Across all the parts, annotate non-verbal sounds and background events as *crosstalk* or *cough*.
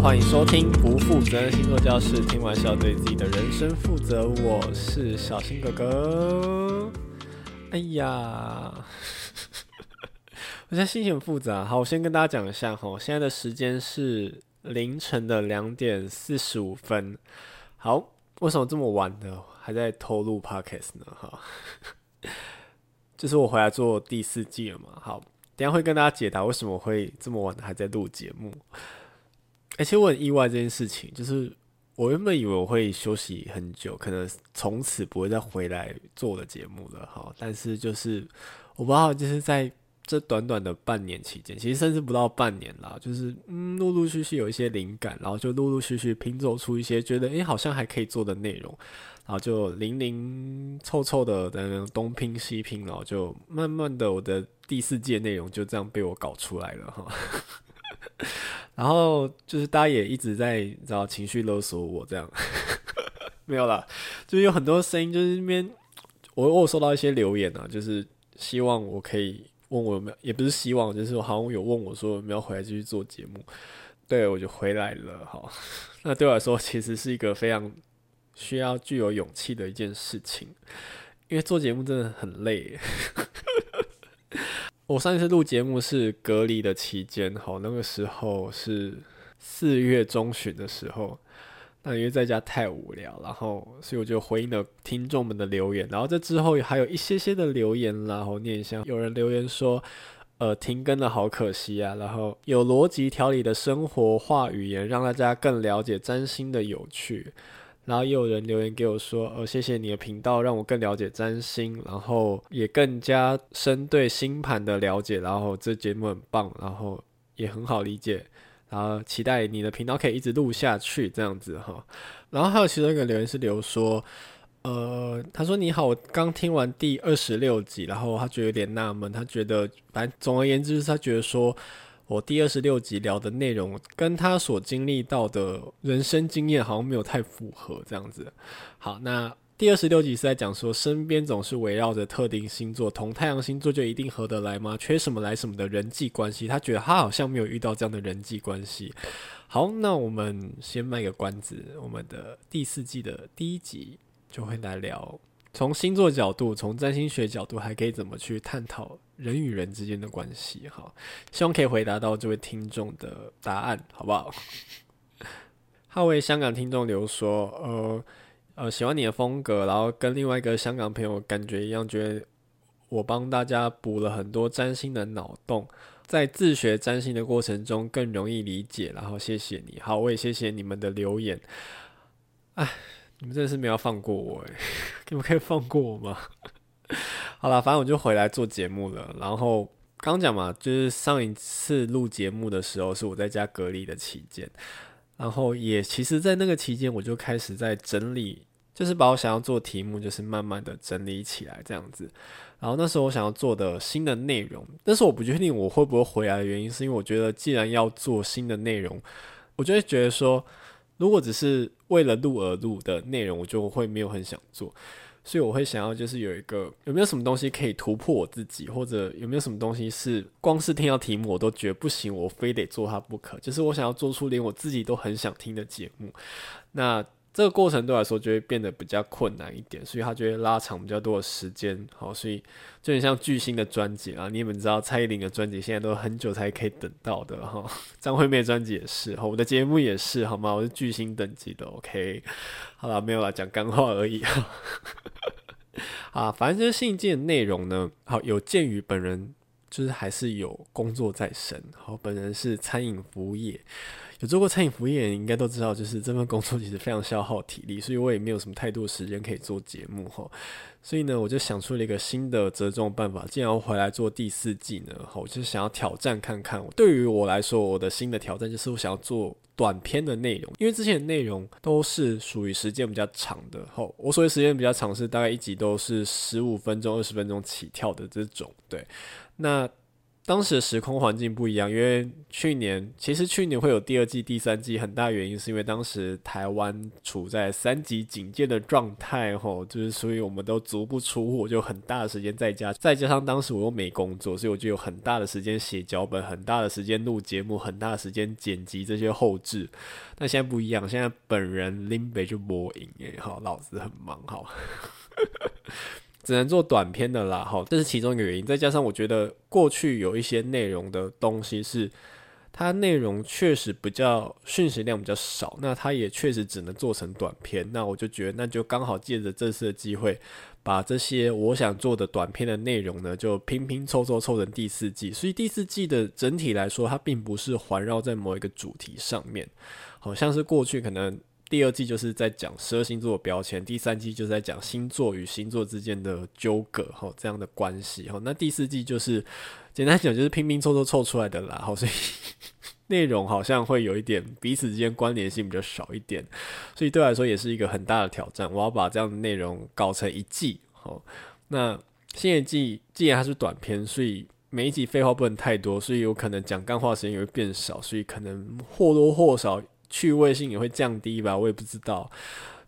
欢迎收听不负责任星座教室，听完是要对自己的人生负责。我是小新哥哥。哎呀。*laughs* 我现在心情很复杂。好，我先跟大家讲一下哈，现在的时间是凌晨的两点四十五分。好，为什么这么晚呢？还在偷录 podcast 呢？哈，*laughs* 就是我回来做第四季了嘛。好，等下会跟大家解答为什么会这么晚还在录节目。而且我很意外这件事情，就是我原本以为我会休息很久，可能从此不会再回来做我的节目了。哈，但是就是我不知道，就是在。这短短的半年期间，其实甚至不到半年啦，就是嗯，陆陆续续有一些灵感，然后就陆陆续续拼凑出一些觉得诶好像还可以做的内容，然后就零零凑凑的在那东拼西拼，然后就慢慢的我的第四季内容就这样被我搞出来了哈。*laughs* 然后就是大家也一直在找情绪勒索我这样，*laughs* 没有啦，就是有很多声音，就是那边我我有收到一些留言啊，就是希望我可以。问我有没有，也不是希望，就是好像有问我说有没有回来继续做节目，对，我就回来了。哈，*laughs* 那对我来说其实是一个非常需要具有勇气的一件事情，因为做节目真的很累。我上一次录节目是隔离的期间，好，那个时候是四月中旬的时候。那因为在家太无聊，然后所以我就回应了听众们的留言，然后这之后还有一些些的留言，然后念一下。有人留言说，呃，停更了，好可惜啊。然后有逻辑条理的生活化语言，让大家更了解占星的有趣。然后也有人留言给我说，呃，谢谢你的频道，让我更了解占星，然后也更加深对星盘的了解。然后这节目很棒，然后也很好理解。然后期待你的频道可以一直录下去，这样子哈。然后还有其中一个留言是留说，呃，他说你好，我刚听完第二十六集，然后他觉得有点纳闷，他觉得反正总而言之，他觉得说我第二十六集聊的内容跟他所经历到的人生经验好像没有太符合，这样子。好，那。第二十六集是在讲说，身边总是围绕着特定星座，同太阳星座就一定合得来吗？缺什么来什么的人际关系，他觉得他好像没有遇到这样的人际关系。好，那我们先卖个关子，我们的第四季的第一集就会来聊，从星座角度，从占星学角度，还可以怎么去探讨人与人之间的关系？哈，希望可以回答到这位听众的答案，好不好？哈，为香港听众留说，呃。呃，喜欢你的风格，然后跟另外一个香港朋友感觉一样，觉得我帮大家补了很多占星的脑洞，在自学占星的过程中更容易理解。然后谢谢你，好，我也谢谢你们的留言。哎，你们真的是没有放过我哎，*laughs* 你们可以放过我吗？*laughs* 好了，反正我就回来做节目了。然后刚讲嘛，就是上一次录节目的时候是我在家隔离的期间，然后也其实，在那个期间我就开始在整理。就是把我想要做题目，就是慢慢的整理起来这样子。然后那时候我想要做的新的内容，但是我不确定我会不会回来的原因，是因为我觉得既然要做新的内容，我就会觉得说，如果只是为了录而录的内容，我就会没有很想做。所以我会想要就是有一个有没有什么东西可以突破我自己，或者有没有什么东西是光是听到题目我都觉得不行，我非得做它不可。就是我想要做出连我自己都很想听的节目。那这个过程对我来说就会变得比较困难一点，所以它就会拉长比较多的时间。好，所以就很像巨星的专辑啊，你们知道蔡依林的专辑现在都很久才可以等到的哈。*laughs* 张惠妹专辑也是，哈，我的节目也是，好吗？我是巨星等级的，OK。*laughs* 好了，没有啦，讲干话而已哈。*laughs* 啊，反正就是新一季的内容呢，好，有鉴于本人就是还是有工作在身，好，本人是餐饮服务业。有做过餐饮服务业，应该都知道，就是这份工作其实非常消耗体力，所以我也没有什么太多时间可以做节目哈。所以呢，我就想出了一个新的折中办法。既然要回来做第四季呢，好，我就想要挑战看看。对于我来说，我的新的挑战就是我想要做短篇的内容，因为之前的内容都是属于时间比较长的。好，我所谓时间比较长是大概一集都是十五分钟、二十分钟起跳的这种。对，那。当时的时空环境不一样，因为去年其实去年会有第二季、第三季，很大原因是因为当时台湾处在三级警戒的状态，吼，就是所以我们都足不出户，就很大的时间在家，再加上当时我又没工作，所以我就有很大的时间写脚本，很大的时间录节目，很大的时间剪辑这些后制。但现在不一样，现在本人林北就播音，哎，好，老子很忙，好。只能做短篇的啦，哈，这是其中一个原因。再加上我觉得过去有一些内容的东西是，它内容确实比较讯息量比较少，那它也确实只能做成短篇。那我就觉得，那就刚好借着这次的机会，把这些我想做的短篇的内容呢，就拼拼凑凑凑成第四季。所以第四季的整体来说，它并不是环绕在某一个主题上面，好像是过去可能。第二季就是在讲十二星座的标签，第三季就是在讲星座与星座之间的纠葛，哈，这样的关系，哈。那第四季就是简单讲，就是拼拼凑凑凑出来的啦，好，所以 *laughs* 内容好像会有一点彼此之间关联性比较少一点，所以对我来说也是一个很大的挑战。我要把这样的内容搞成一季，好，那新的季既然它是短篇，所以每一集废话不能太多，所以有可能讲干话时间也会变少，所以可能或多或少。趣味性也会降低吧，我也不知道，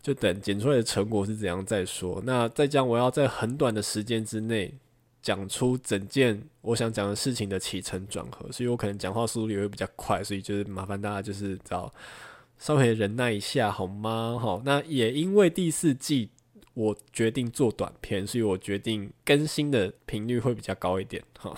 就等剪出来的成果是怎样再说。那再讲，我要在很短的时间之内讲出整件我想讲的事情的起承转合，所以我可能讲话速度也会比较快，所以就是麻烦大家就是找稍微忍耐一下好吗？好，那也因为第四季我决定做短片，所以我决定更新的频率会比较高一点，哈，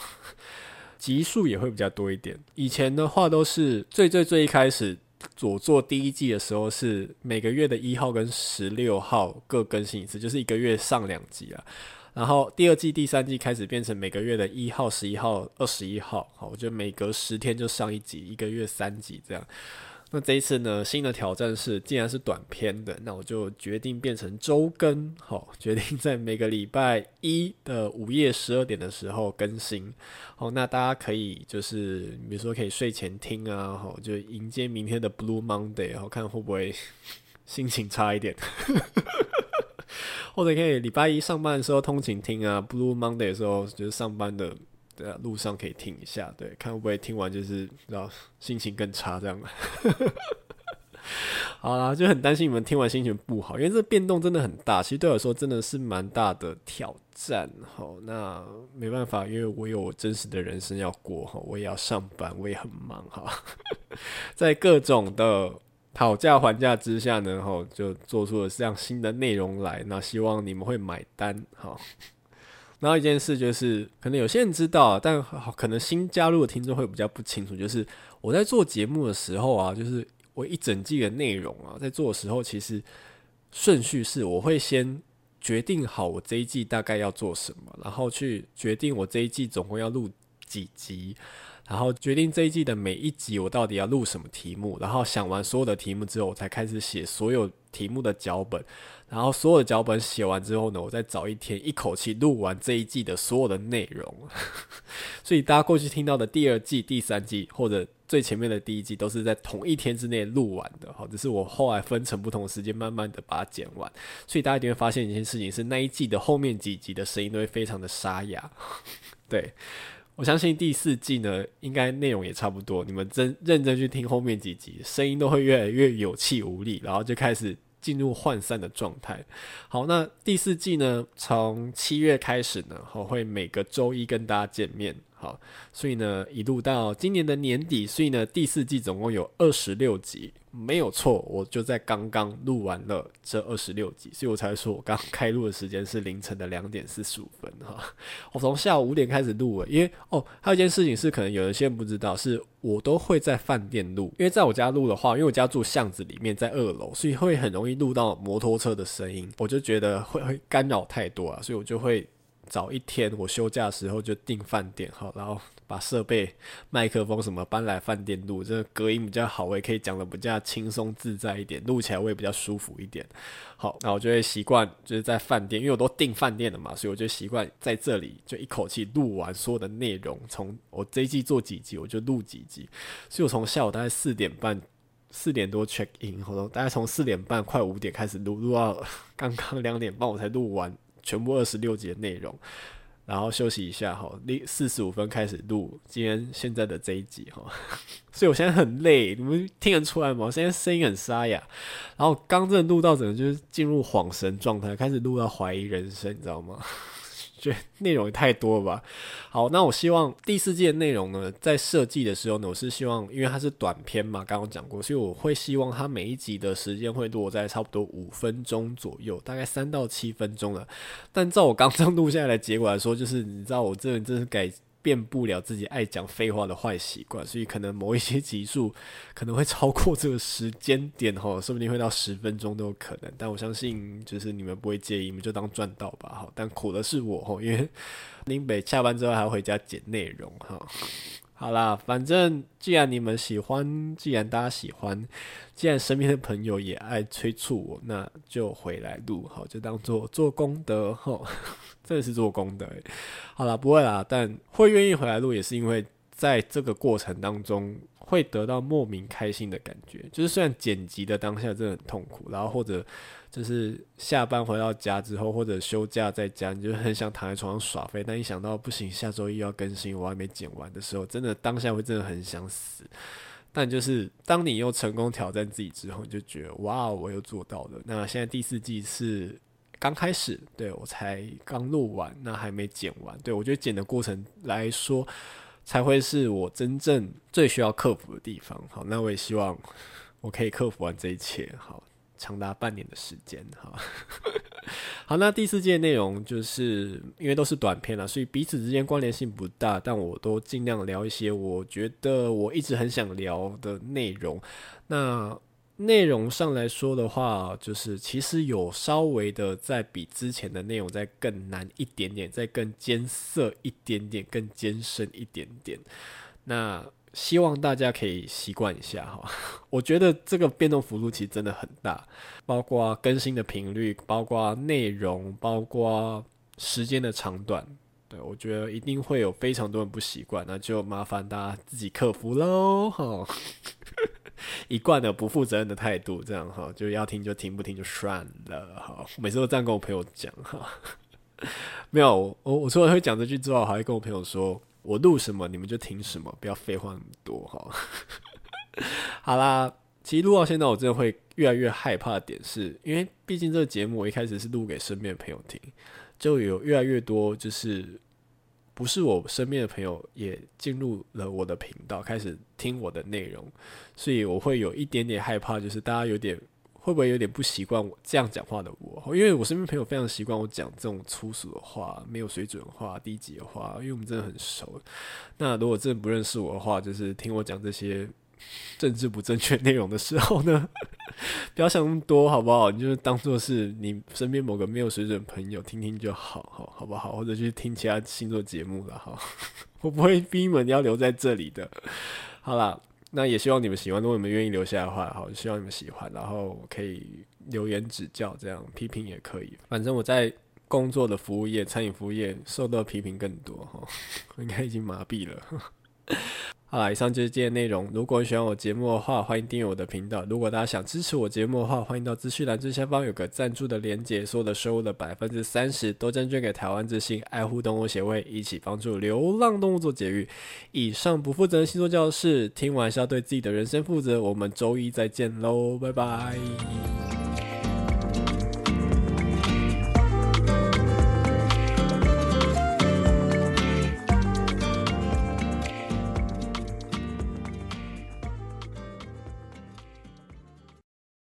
*laughs* 集数也会比较多一点。以前的话都是最最最一开始。我做第一季的时候是每个月的一号跟十六号各更新一次，就是一个月上两集啊。然后第二季、第三季开始变成每个月的一号、十一号、二十一号，好，我就每隔十天就上一集，一个月三集这样。那这一次呢，新的挑战是，既然是短篇的，那我就决定变成周更，好，决定在每个礼拜一的午夜十二点的时候更新，好，那大家可以就是，比如说可以睡前听啊，好，就迎接明天的 Blue Monday，好，看会不会心情差一点，*laughs* 或者可以礼拜一上班的时候通勤听啊，Blue Monday 的时候就是上班的。对啊，路上可以听一下，对，看会不会听完就是然后心情更差这样。*laughs* 好啦，就很担心你们听完心情不好，因为这变动真的很大，其实对我来说真的是蛮大的挑战。好，那没办法，因为我有真实的人生要过哈，我也要上班，我也很忙哈，*laughs* 在各种的讨价还价之下呢，哈，就做出了这样新的内容来，那希望你们会买单哈。然后一件事就是，可能有些人知道，但可能新加入的听众会比较不清楚。就是我在做节目的时候啊，就是我一整季的内容啊，在做的时候，其实顺序是我会先决定好我这一季大概要做什么，然后去决定我这一季总共要录几集，然后决定这一季的每一集我到底要录什么题目，然后想完所有的题目之后，我才开始写所有题目的脚本。然后所有的脚本写完之后呢，我再找一天一口气录完这一季的所有的内容。*laughs* 所以大家过去听到的第二季、第三季或者最前面的第一季，都是在同一天之内录完的。好，只是我后来分成不同时间，慢慢的把它剪完。所以大家一定会发现一件事情是，那一季的后面几集的声音都会非常的沙哑。*laughs* 对，我相信第四季呢，应该内容也差不多。你们真认真去听后面几集，声音都会越来越有气无力，然后就开始。进入涣散的状态。好，那第四季呢，从七月开始呢，我会每个周一跟大家见面。好，所以呢，一路到今年的年底，所以呢，第四季总共有二十六集。没有错，我就在刚刚录完了这二十六集，所以我才说我刚开录的时间是凌晨的两点四十五分哈。我从下午五点开始录了，因为哦，还有一件事情是可能有一些人不知道，是我都会在饭店录，因为在我家录的话，因为我家住巷子里面，在二楼，所以会很容易录到摩托车的声音，我就觉得会会干扰太多啊，所以我就会早一天我休假的时候就订饭店，好，然后把设备、麦克风什么搬来饭店录，这个隔音比较好，我也可以讲得比较轻松自在一点，录起来我也比较舒服一点。好，那我就会习惯就是在饭店，因为我都订饭店了嘛，所以我就习惯在这里就一口气录完所有的内容。从我这一季做几集，我就录几集，所以我从下午大概四点半。四点多 check in，然后大概从四点半快五点开始录，录到刚刚两点半我才录完全部二十六集的内容，然后休息一下哈，四十五分开始录今天现在的这一集哈，*laughs* 所以我现在很累，你们听得出来吗？我现在声音很沙哑，然后刚正录到整个就是进入恍神状态，开始录到怀疑人生，你知道吗？觉得内容也太多了吧？好，那我希望第四季的内容呢，在设计的时候呢，我是希望，因为它是短片嘛，刚刚讲过，所以我会希望它每一集的时间会落在差不多五分钟左右，大概三到七分钟了。但照我刚刚录下来的结果来说，就是你知道，我这人真是改。变不了自己爱讲废话的坏习惯，所以可能某一些集数可能会超过这个时间点哈，说不定会到十分钟都有可能。但我相信就是你们不会介意，你们就当赚到吧哈。但苦的是我哈，因为 *laughs* 林北下班之后还要回家剪内容哈。好啦，反正既然你们喜欢，既然大家喜欢，既然身边的朋友也爱催促我，那就回来录好，就当做做功德哈，*laughs* 真的是做功德。好啦，不会啦，但会愿意回来录，也是因为在这个过程当中会得到莫名开心的感觉。就是虽然剪辑的当下真的很痛苦，然后或者。就是下班回到家之后，或者休假在家，你就很想躺在床上耍废。但一想到不行，下周一要更新，我还没剪完的时候，真的当下会真的很想死。但就是当你又成功挑战自己之后，你就觉得哇，我又做到了。那现在第四季是刚开始，对，我才刚录完，那还没剪完。对，我觉得剪的过程来说，才会是我真正最需要克服的地方。好，那我也希望我可以克服完这一切。好。长达半年的时间，好，*laughs* 好，那第四节内容就是因为都是短片了，所以彼此之间关联性不大，但我都尽量聊一些我觉得我一直很想聊的内容。那内容上来说的话，就是其实有稍微的在比之前的内容再更难一点点，再更艰涩一点点，更艰深一点点。那希望大家可以习惯一下哈，*laughs* 我觉得这个变动幅度其实真的很大，包括更新的频率，包括内容，包括时间的长短，对，我觉得一定会有非常多人不习惯，那就麻烦大家自己克服喽哈。一贯的不负责任的态度，这样哈，就要听就听，不听就算了哈。每次都这样跟我朋友讲哈，*laughs* 没有我我除了会讲这句之外，我还会跟我朋友说。我录什么你们就听什么，不要废话那么多哈。*laughs* 好啦，其实录到现在，我真的会越来越害怕的点是，因为毕竟这个节目我一开始是录给身边的朋友听，就有越来越多就是不是我身边的朋友也进入了我的频道，开始听我的内容，所以我会有一点点害怕，就是大家有点。会不会有点不习惯我这样讲话的我？因为我身边朋友非常习惯我讲这种粗俗的话、没有水准的话、低级的话，因为我们真的很熟。那如果真的不认识我的话，就是听我讲这些政治不正确内容的时候呢，*laughs* 不要想那么多，好不好？你就是当做是你身边某个没有水准的朋友听听就好，好，好不好？或者去听其他星座节目了，哈。*laughs* 我不会逼你们要留在这里的。好啦。那也希望你们喜欢，如果你们愿意留下的话，好，希望你们喜欢，然后可以留言指教，这样批评也可以。反正我在工作的服务业，餐饮服务业受到批评更多哈，我 *laughs* 应该已经麻痹了。好啦，以上就是今天内容。如果你喜欢我节目的话，欢迎订阅我的频道。如果大家想支持我节目的话，欢迎到资讯栏最下方有个赞助的连结，所有的收入的百分之三十都将捐给台湾之星爱护动物协会，一起帮助流浪动物做节育。以上不负责任星座教室，听完是要对自己的人生负责。我们周一再见喽，拜拜。